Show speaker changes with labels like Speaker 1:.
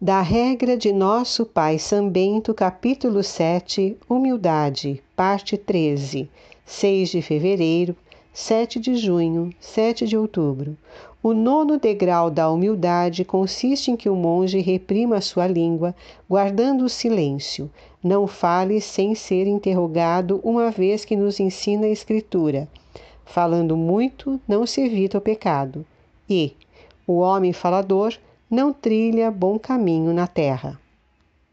Speaker 1: Da regra de Nosso Pai São Bento, capítulo 7, Humildade, parte 13, 6 de fevereiro, 7 de junho, 7 de outubro. O nono degrau da humildade consiste em que o monge reprima sua língua, guardando o silêncio. Não fale sem ser interrogado, uma vez que nos ensina a Escritura. Falando muito, não se evita o pecado. E o homem falador não trilha bom caminho na terra.